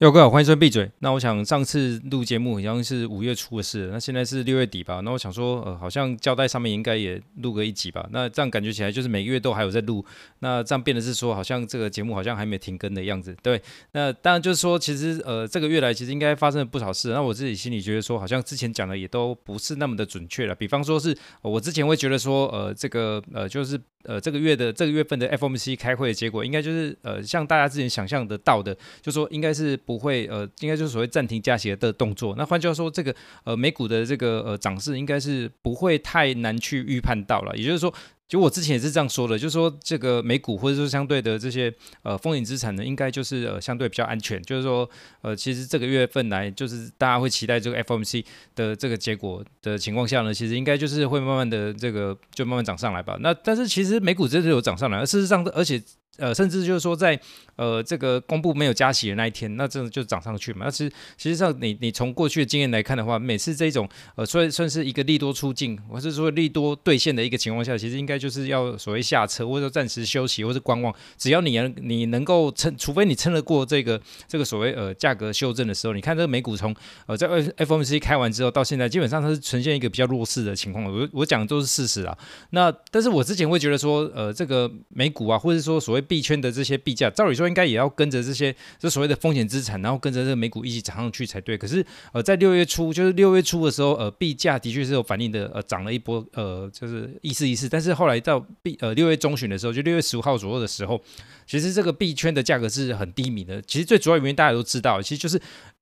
各位好，欢迎收听闭嘴。那我想上次录节目好像是五月初的事，那现在是六月底吧。那我想说，呃，好像交代上面应该也录个一集吧。那这样感觉起来就是每个月都还有在录。那这样变的是说，好像这个节目好像还没停更的样子。对，那当然就是说，其实呃，这个月来其实应该发生了不少事。那我自己心里觉得说，好像之前讲的也都不是那么的准确了。比方说是，我之前会觉得说，呃，这个呃，就是呃，这个月的这个月份的 FOMC 开会的结果，应该就是呃，像大家之前想象得到的，就说应该是。不会，呃，应该就是所谓暂停加息的动作。那换句话说，这个呃美股的这个呃涨势应该是不会太难去预判到了。也就是说，就我之前也是这样说的，就是说这个美股或者说相对的这些呃风险资产呢，应该就是呃相对比较安全。就是说，呃，其实这个月份来，就是大家会期待这个 FOMC 的这个结果的情况下呢，其实应该就是会慢慢的这个就慢慢涨上来吧。那但是其实美股真的有涨上来，而事实上，而且。呃，甚至就是说在，呃这个公布没有加息的那一天，那真的就涨上去嘛。那其实，实际上你你从过去的经验来看的话，每次这种呃算算是一个利多出尽，或是说利多兑现的一个情况下，其实应该就是要所谓下车，或者暂时休息，或者观望。只要你能你能够撑，除非你撑得过这个这个所谓呃价格修正的时候，你看这个美股从呃在 FOMC 开完之后到现在，基本上它是呈现一个比较弱势的情况。我我讲的都是事实啊。那但是我之前会觉得说，呃这个美股啊，或者说所谓币圈的这些币价，照理说应该也要跟着这些这所谓的风险资产，然后跟着这个美股一起涨上去才对。可是呃，在六月初，就是六月初的时候，呃，币价的确是有反应的，呃，涨了一波，呃，就是意思意思。但是后来到币呃六月中旬的时候，就六月十五号左右的时候，其实这个币圈的价格是很低迷的。其实最主要原因大家都知道，其实就是。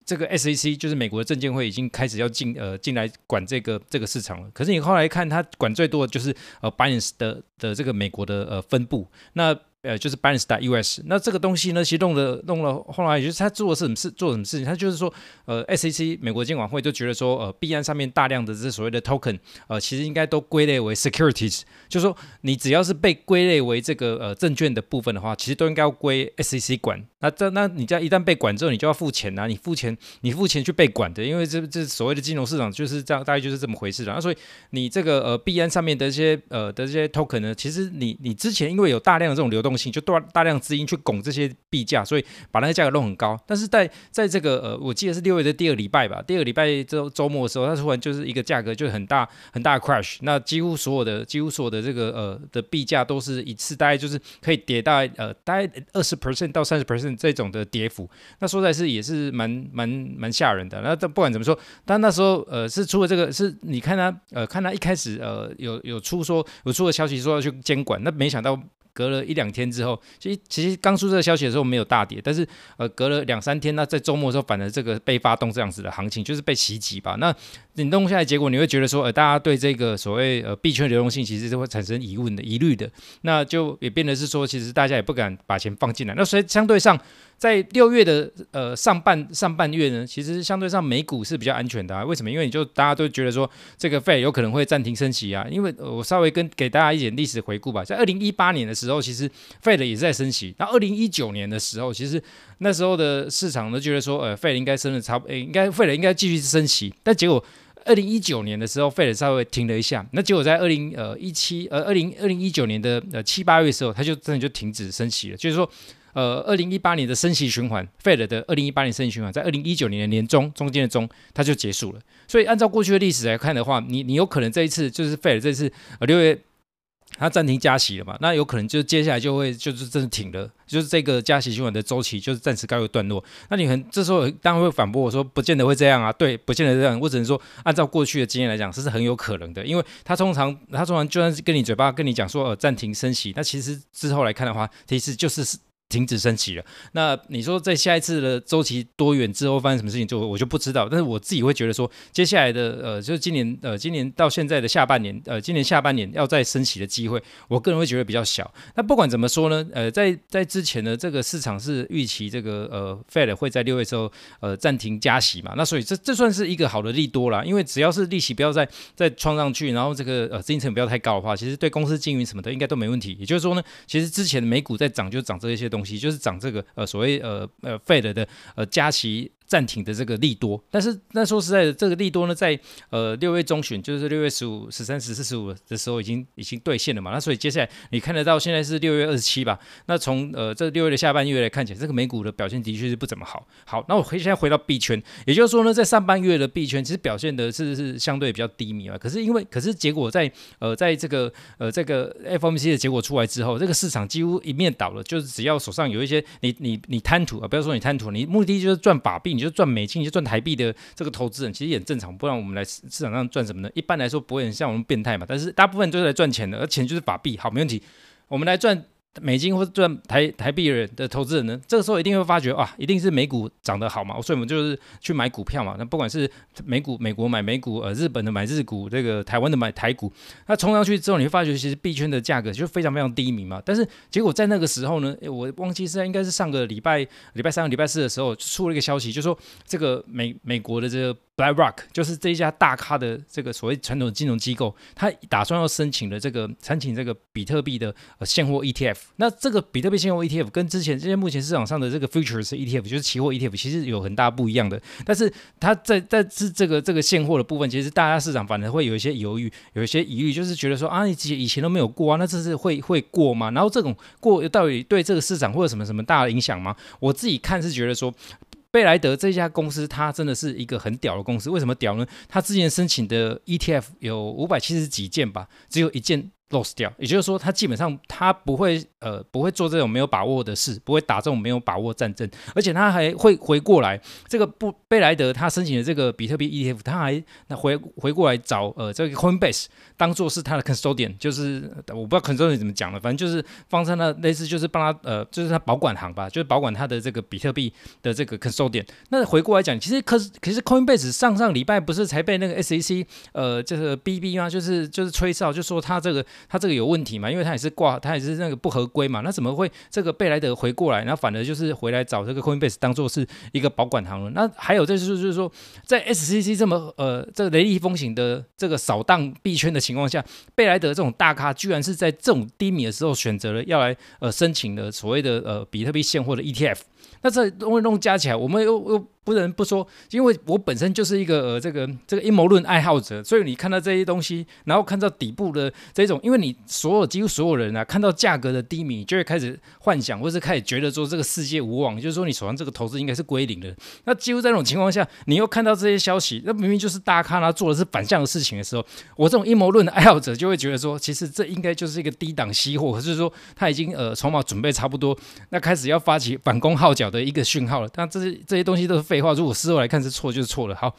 这个 SEC 就是美国的证监会已经开始要进呃进来管这个这个市场了。可是你后来看，它管最多的就是呃 Binance 的的这个美国的呃分部。那呃，就是 Binance US，那这个东西呢，其实弄了弄了，后来也就是他做的是什么事，做什么事情？他就是说，呃，SEC 美国监管会就觉得说，呃，币安上面大量的这所谓的 token，呃，其实应该都归类为 securities，就是说你只要是被归类为这个呃证券的部分的话，其实都应该要归 SEC 管。那这那你在一旦被管之后，你就要付钱呐、啊，你付钱，你付钱去被管的，因为这这所谓的金融市场就是这样，大概就是这么回事了。那所以你这个呃币安上面的这些呃的这些 token 呢，其实你你之前因为有大量的这种流动性，就大大量资金去拱这些币价，所以把那个价格弄很高。但是在在这个呃，我记得是六月的第二礼拜吧，第二礼拜周周末的时候，它突然就是一个价格就很大很大的 crash，那几乎所有的几乎所有的这个呃的币价都是一次大概就是可以跌大概呃大概二十 percent 到三十 percent 这种的跌幅。那说在是也是蛮蛮蛮吓人的。那但不管怎么说，但那时候呃是出了这个是你看他呃看他一开始呃有有出说有出个消息说要去监管，那没想到。隔了一两天之后，其实其实刚出这个消息的时候没有大跌，但是呃隔了两三天，那在周末的时候，反而这个被发动这样子的行情，就是被袭击吧。那你弄下来结果，你会觉得说，呃大家对这个所谓呃币圈流动性其实是会产生疑问的、疑虑的，那就也变得是说，其实大家也不敢把钱放进来。那所以相对上。在六月的呃上半上半月呢，其实相对上美股是比较安全的啊。为什么？因为你就大家都觉得说这个 Fed 有可能会暂停升息啊。因为我稍微跟给大家一点历史回顾吧，在二零一八年的时候，其实 Fed 也是在升息。那二零一九年的时候，其实那时候的市场都觉得说，呃，Fed 应该升的差不，应该 Fed 应该继续升息。但结果二零一九年的时候费尔稍微停了一下。那结果在二零呃一七呃二零二零一九年的呃七八月时候，它就真的就停止升息了。就是说。呃，二零一八年的升息循环费了的二零一八年升息循环，在二零一九年的年中中间的中，它就结束了。所以按照过去的历史来看的话，你你有可能这一次就是费了这次呃六月它暂停加息了嘛？那有可能就接下来就会就是真的停了，就是这个加息循环的周期就是暂时告一段落。那你很这时候当然会反驳我说，不见得会这样啊，对，不见得这样。我只能说，按照过去的经验来讲，这是很有可能的，因为它通常它通常就算是跟你嘴巴跟你讲说呃暂停升息，那其实之后来看的话，其实就是是。停止升息了。那你说在下一次的周期多远之后发生什么事情，就我就不知道。但是我自己会觉得说，接下来的呃，就是今年呃，今年到现在的下半年，呃，今年下半年要再升息的机会，我个人会觉得比较小。那不管怎么说呢，呃，在在之前的，这个市场是预期这个呃，Fed 会在六月之后呃暂停加息嘛。那所以这这算是一个好的利多啦，因为只要是利息不要再再创上去，然后这个呃资金成本不要太高的话，其实对公司经营什么的应该都没问题。也就是说呢，其实之前的美股在涨就涨这一些东。东西就是涨这个呃所谓呃呃废了的呃加息暂停的这个利多。但是那说实在的，这个利多呢，在呃六月中旬，就是六月十五、十三、十四、十五的时候，已经已经兑现了嘛。那所以接下来你看得到，现在是六月二十七吧？那从呃这六月的下半月来看起来，这个美股的表现的确是不怎么好。好，那我回现在回到币圈，也就是说呢，在上半月的币圈其实表现的是是相对比较低迷啊。可是因为可是结果在呃在这个呃这个 FOMC 的结果出来之后，这个市场几乎一面倒了。就是只要手上有一些你你你贪图啊，不要说你贪图，你目的就是赚法币，你就赚美金，你就赚台币的这个投资人，其实也很正常。不然我们来市场上赚什么呢？一般来说不会很像我们变态嘛。但是大部分都是来赚钱的，而钱就是法币。好，没问题，我们来赚。美金或者赚台台币人的投资人呢，这个时候一定会发觉啊，一定是美股涨得好嘛，所以我们就是去买股票嘛。那不管是美股，美国买美股，呃，日本的买日股，这个台湾的买台股，那冲上去之后，你会发觉其实币圈的价格就非常非常低迷嘛。但是结果在那个时候呢，我忘记是应该是上个礼拜礼拜三、礼拜四的时候出了一个消息，就说这个美美国的这个。BlackRock 就是这一家大咖的这个所谓传统金融机构，他打算要申请的这个申请这个比特币的呃现货 ETF。那这个比特币现货 ETF 跟之前这些目前市场上的这个 Futures ETF 就是期货 ETF，其实有很大不一样的。但是它在在这这个这个现货的部分，其实大家市场反而会有一些犹豫，有一些疑虑，就是觉得说啊，以前以前都没有过啊，那这次会会过吗？然后这种过到底对这个市场会有什么什么大的影响吗？我自己看是觉得说。贝莱德这家公司，它真的是一个很屌的公司。为什么屌呢？它之前申请的 ETF 有五百七十几件吧，只有一件。Lost 掉，也就是说，他基本上他不会呃不会做这种没有把握的事，不会打这种没有把握战争，而且他还会回过来。这个不贝莱德他申请的这个比特币 ETF，他还那回回过来找呃这个 Coinbase 当做是他的 custodian，就是我不知道 custodian 怎么讲了，反正就是放在那类似就是帮他呃就是他保管行吧，就是保管他的这个比特币的这个 custodian。那回过来讲，其实可是可是 Coinbase 上上礼拜不是才被那个 SEC 呃这个 BB 吗？就是就是吹哨，就说他这个。他这个有问题嘛？因为他也是挂，他也是那个不合规嘛。那怎么会这个贝莱德回过来，然后反而就是回来找这个 Coinbase 当做是一个保管行了？那还有就是就是说，在 SCC 这么呃这个雷厉风行的这个扫荡币圈的情况下，贝莱德这种大咖居然是在这种低迷的时候选择了要来呃申请的所谓的呃比特币现货的 ETF。那这东西弄加起来，我们又又。不能不说，因为我本身就是一个呃这个这个阴谋论爱好者，所以你看到这些东西，然后看到底部的这种，因为你所有几乎所有人啊，看到价格的低迷，就会开始幻想，或是开始觉得说这个世界无望，就是说你手上这个投资应该是归零的。那几乎在这种情况下，你又看到这些消息，那明明就是大咖他做的是反向的事情的时候，我这种阴谋论的爱好者就会觉得说，其实这应该就是一个低档吸货，可是说他已经呃筹码准备差不多，那开始要发起反攻号角的一个讯号了。但这些这些东西都是废话，如果事后来看。是错就是错了。好，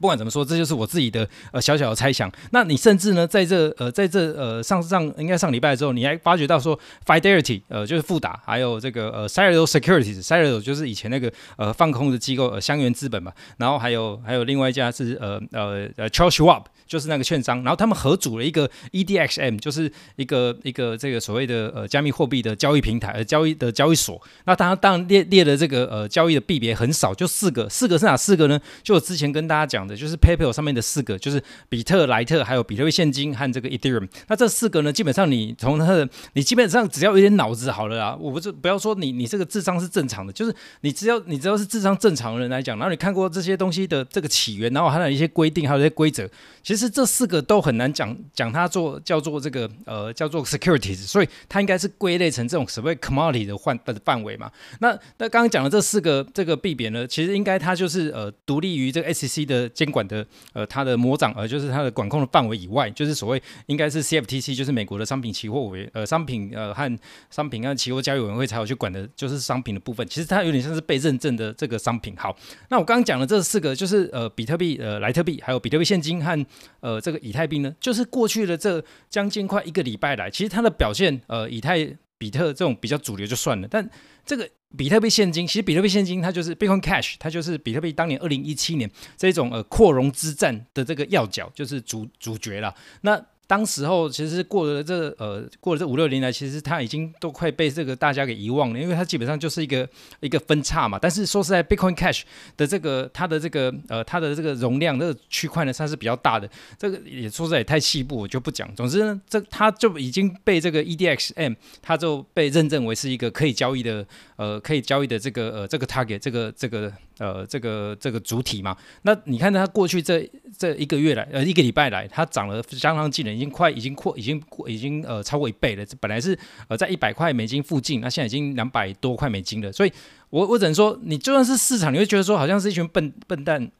不管怎么说，这就是我自己的呃小小的猜想。那你甚至呢，在这呃在这呃上上应该上礼拜的时候，你还发觉到说，Fidelity 呃就是富达，还有这个呃 Citadel Securities，Citadel 就是以前那个呃放空的机构呃香櫞资本嘛。然后还有还有另外一家是呃呃呃 c h a r l e Schwab。就是那个券商，然后他们合组了一个 EDXM，就是一个一个这个所谓的呃加密货币的交易平台，呃交易的交易所。那当然当然列列的这个呃交易的币别很少，就四个，四个是哪四个呢？就我之前跟大家讲，就是 PayPal 上面的四个，就是比特、莱特，还有比特币现金和这个 Ethereum。那这四个呢，基本上你从它的，你基本上只要有点脑子好了啊，我不是不要说你你这个智商是正常的，就是你只要你只要是智商正常的人来讲，然后你看过这些东西的这个起源，然后还有一些规定，还有一些规则，其实。这四个都很难讲讲它做叫做这个呃叫做 securities，所以它应该是归类成这种所谓 commodity 的范的范围嘛。那那刚刚讲的这四个这个币别呢，其实应该它就是呃独立于这个 SEC 的监管的呃它的魔掌，呃就是它的管控的范围以外，就是所谓应该是 CFTC，就是美国的商品期货委呃商品呃和商品和期货交易委员会才有去管的，就是商品的部分。其实它有点像是被认证的这个商品。好，那我刚刚讲的这四个就是呃比特币呃莱特币，还有比特币现金和。呃，这个以太币呢，就是过去的这将近快一个礼拜来，其实它的表现，呃，以太、比特这种比较主流就算了，但这个比特币现金，其实比特币现金它就是 Bitcoin Cash，它就是比特币当年二零一七年这种呃扩容之战的这个要角，就是主主角了。那当时候其实过了这呃过了这五六年来，其实它已经都快被这个大家给遗忘了，因为它基本上就是一个一个分叉嘛。但是说实在，Bitcoin Cash 的这个它的这个呃它的这个容量，这个区块呢，算是比较大的。这个也说实在也太细部，我就不讲。总之呢，这它就已经被这个 EDXM 它就被认证为是一个可以交易的呃可以交易的这个呃这个 target 这个这个呃这个这个主体嘛。那你看它过去这这一个月来呃一个礼拜来，它涨了相当惊人，已经快已经扩已经已经呃超过一倍了。这本来是呃在一百块美金附近，那现在已经两百多块美金了。所以我我只能说，你就算是市场，你会觉得说好像是一群笨笨蛋。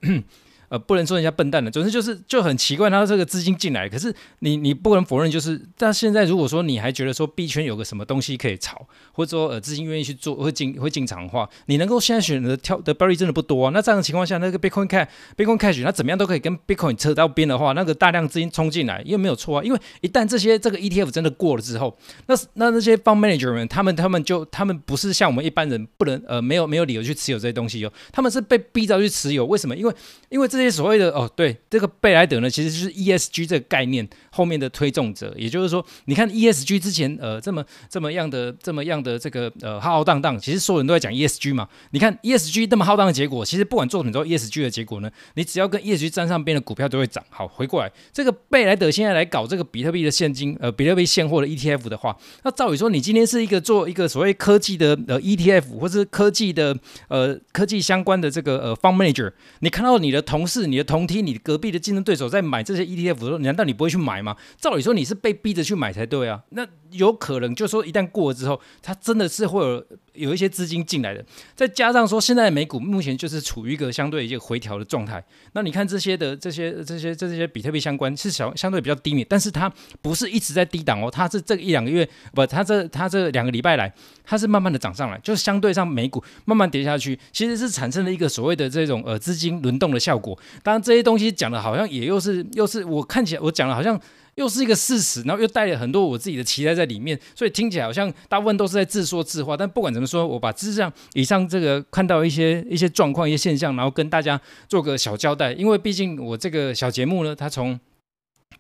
呃，不能说人家笨蛋的，总之就是就很奇怪，他这个资金进来，可是你你不能否认，就是但现在如果说你还觉得说币圈有个什么东西可以炒，或者说呃资金愿意去做会进会进场的话，你能够现在选择跳的 b e r r y 真的不多啊。那这样的情况下，那个 Bitcoin Cash Bitcoin Cash 它怎么样都可以跟 Bitcoin 扯到边的话，那个大量资金冲进来，因为没有错啊，因为一旦这些这个 ETF 真的过了之后，那那那些 Fund Manager 们，他们他们就他们不是像我们一般人不能呃没有没有理由去持有这些东西哦，他们是被逼着去持有，为什么？因为因为这这些所谓的哦。对，这个贝莱德呢，其实就是 ESG 这个概念后面的推动者，也就是说，你看 ESG 之前呃这么这么样的这么样的这个呃浩浩荡荡，其实所有人都在讲 ESG 嘛。你看 ESG 那么浩荡的结果，其实不管做很多 ESG 的结果呢，你只要跟 ESG 沾上边的股票都会涨。好，回过来，这个贝莱德现在来搞这个比特币的现金呃比特币现货的 ETF 的话，那照理说你今天是一个做一个所谓科技的呃 ETF 或是科技的呃科技相关的这个呃 Fund Manager，你看到你的同是、你的同梯、你隔壁的竞争对手在买这些 ETF 的时候，难道你不会去买吗？照理说你是被逼着去买才对啊。那有可能就是说一旦过了之后，它真的是会有有一些资金进来的。再加上说现在美股目前就是处于一个相对一个回调的状态。那你看这些的这些这些这些比特币相关是相相对比较低迷，但是它不是一直在低档哦，它是这一两个月不，它这它这两个礼拜来，它是慢慢的涨上来，就是相对上美股慢慢跌下去，其实是产生了一个所谓的这种呃资金轮动的效果。当然这些东西讲的好像也又是又是我看起来我讲的好像又是一个事实，然后又带了很多我自己的期待在里面，所以听起来好像大部分都是在自说自话。但不管怎么说，我把之上以上这个看到一些一些状况、一些现象，然后跟大家做个小交代。因为毕竟我这个小节目呢，它从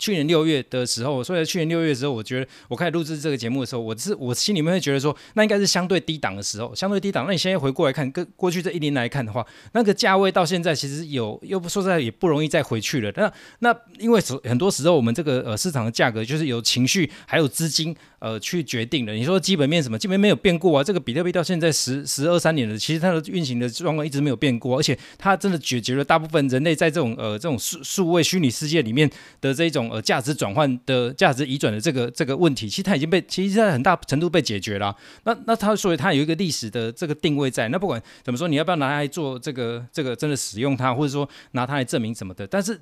去年六月的时候，所以在去年六月的时候，我觉得我开始录制这个节目的时候，我是我心里面会觉得说，那应该是相对低档的时候，相对低档。那你现在回过来看，跟过去这一年来看的话，那个价位到现在其实有，又不说实在也不容易再回去了。那那因为很多时候我们这个呃市场的价格就是有情绪还有资金。呃，去决定的。你说基本面什么？基本面没有变过啊。这个比特币到现在十十二三年了，其实它的运行的状况一直没有变过，而且它真的解决了大部分人类在这种呃这种数数位虚拟世界里面的这种呃价值转换的价值移转的这个这个问题。其实它已经被，其实在很大程度被解决了。那那它所以它有一个历史的这个定位在。那不管怎么说，你要不要拿来做这个这个真的使用它，或者说拿它来证明什么的？但是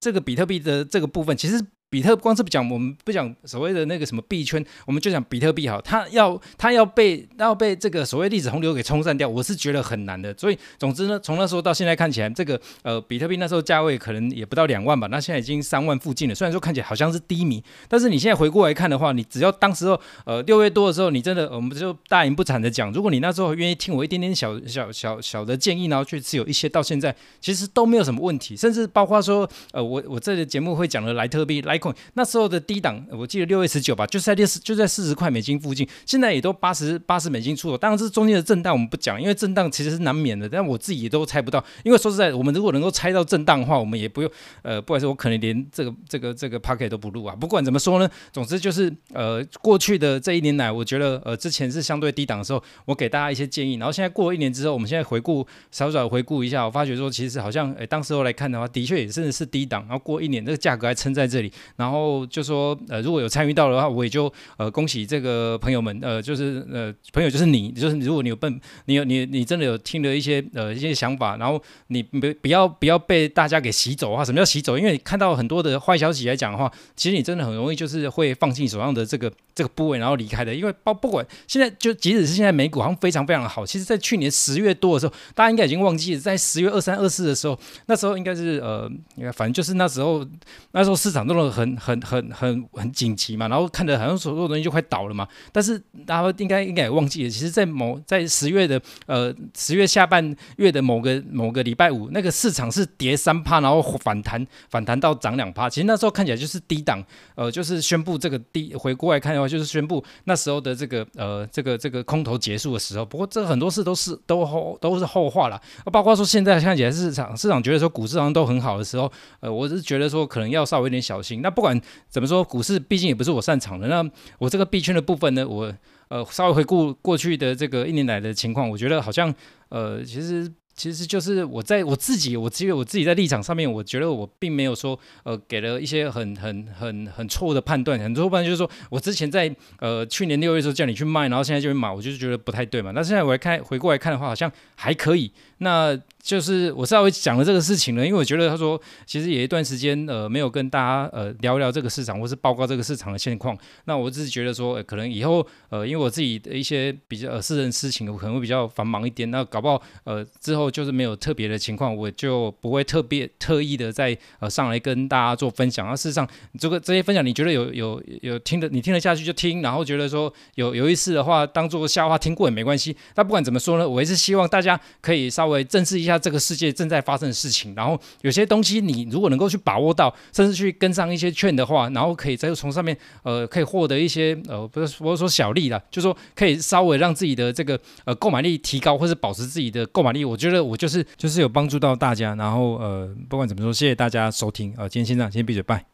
这个比特币的这个部分，其实。比特光是不讲，我们不讲所谓的那个什么币圈，我们就讲比特币好，它要它要被要被这个所谓历史洪流给冲散掉，我是觉得很难的。所以总之呢，从那时候到现在看起来，这个呃比特币那时候价位可能也不到两万吧，那现在已经三万附近了。虽然说看起来好像是低迷，但是你现在回过来看的话，你只要当时候呃六月多的时候，你真的我们就大言不惭的讲，如果你那时候愿意听我一点点小小小小的建议，然后去持有一些，到现在其实都没有什么问题，甚至包括说呃我我这个节目会讲的莱特币莱。那时候的低档，我记得六月十九吧，就在六十，就在四十块美金附近。现在也都八十八十美金出头。当然，这中间的震荡我们不讲，因为震荡其实是难免的。但我自己也都猜不到，因为说实在，我们如果能够猜到震荡的话，我们也不用呃，不管是，我可能连这个这个这个 p o c k e t 都不录啊。不管怎么说呢，总之就是呃，过去的这一年来，我觉得呃，之前是相对低档的时候，我给大家一些建议。然后现在过了一年之后，我们现在回顾，稍稍回顾一下，我发觉说，其实好像诶，当时候来看的话，的确也真的是低档。然后过一年，这个价格还撑在这里，然后。就说呃，如果有参与到的话，我也就呃恭喜这个朋友们，呃，就是呃朋友就是你，就是如果你有笨，你有你你真的有听了一些呃一些想法，然后你不不要不要被大家给洗走啊。什么叫洗走？因为你看到很多的坏消息来讲的话，其实你真的很容易就是会放弃手上的这个这个部位，然后离开的。因为包不管现在就即使是现在美股好像非常非常的好，其实在去年十月多的时候，大家应该已经忘记了，在十月二三二四的时候，那时候应该是呃，反正就是那时候那时候市场都很很很很很很紧急嘛，然后看着好像所有东西就快倒了嘛。但是大家应该应该也忘记了，其实，在某在十月的呃十月下半月的某个某个礼拜五，那个市场是跌三趴，然后反弹反弹到涨两趴。其实那时候看起来就是低档，呃，就是宣布这个低回过来看的话，就是宣布那时候的这个呃这个这个空头结束的时候。不过这很多事都是都后都是后话了，包括说现在看起来市场市场觉得说股市好像都很好的时候，呃，我是觉得说可能要稍微有点小心。那不管怎么说，股市毕竟也不是我擅长的。那我这个币圈的部分呢，我呃稍微回顾过去的这个一年来的情况，我觉得好像呃其实。其实就是我在我自己，我只有我自己在立场上面，我觉得我并没有说，呃，给了一些很很很很错误的判断，很多判断就是说我之前在呃去年六月时候叫你去卖，然后现在就去买，我就是觉得不太对嘛。那现在我来看回过来看的话，好像还可以。那就是我稍微讲了这个事情呢，因为我觉得他说其实有一段时间呃没有跟大家呃聊聊这个市场或是报告这个市场的现况。那我只是觉得说，呃，可能以后呃因为我自己的一些比较呃私人事情，我可能会比较繁忙一点。那搞不好呃之后就是没有特别的情况，我就不会特别特意的再呃上来跟大家做分享。那事实上这个这些分享你觉得有有有听的你听得下去就听，然后觉得说有有意思的话当做笑话听过也没关系。那不管怎么说呢，我还是希望大家可以稍微正视一下。这个世界正在发生的事情，然后有些东西你如果能够去把握到，甚至去跟上一些券的话，然后可以再从上面呃可以获得一些呃不是不是说小利啦，就是说可以稍微让自己的这个呃购买力提高，或是保持自己的购买力。我觉得我就是就是有帮助到大家，然后呃不管怎么说，谢谢大家收听，呃今天先这样，先闭嘴拜。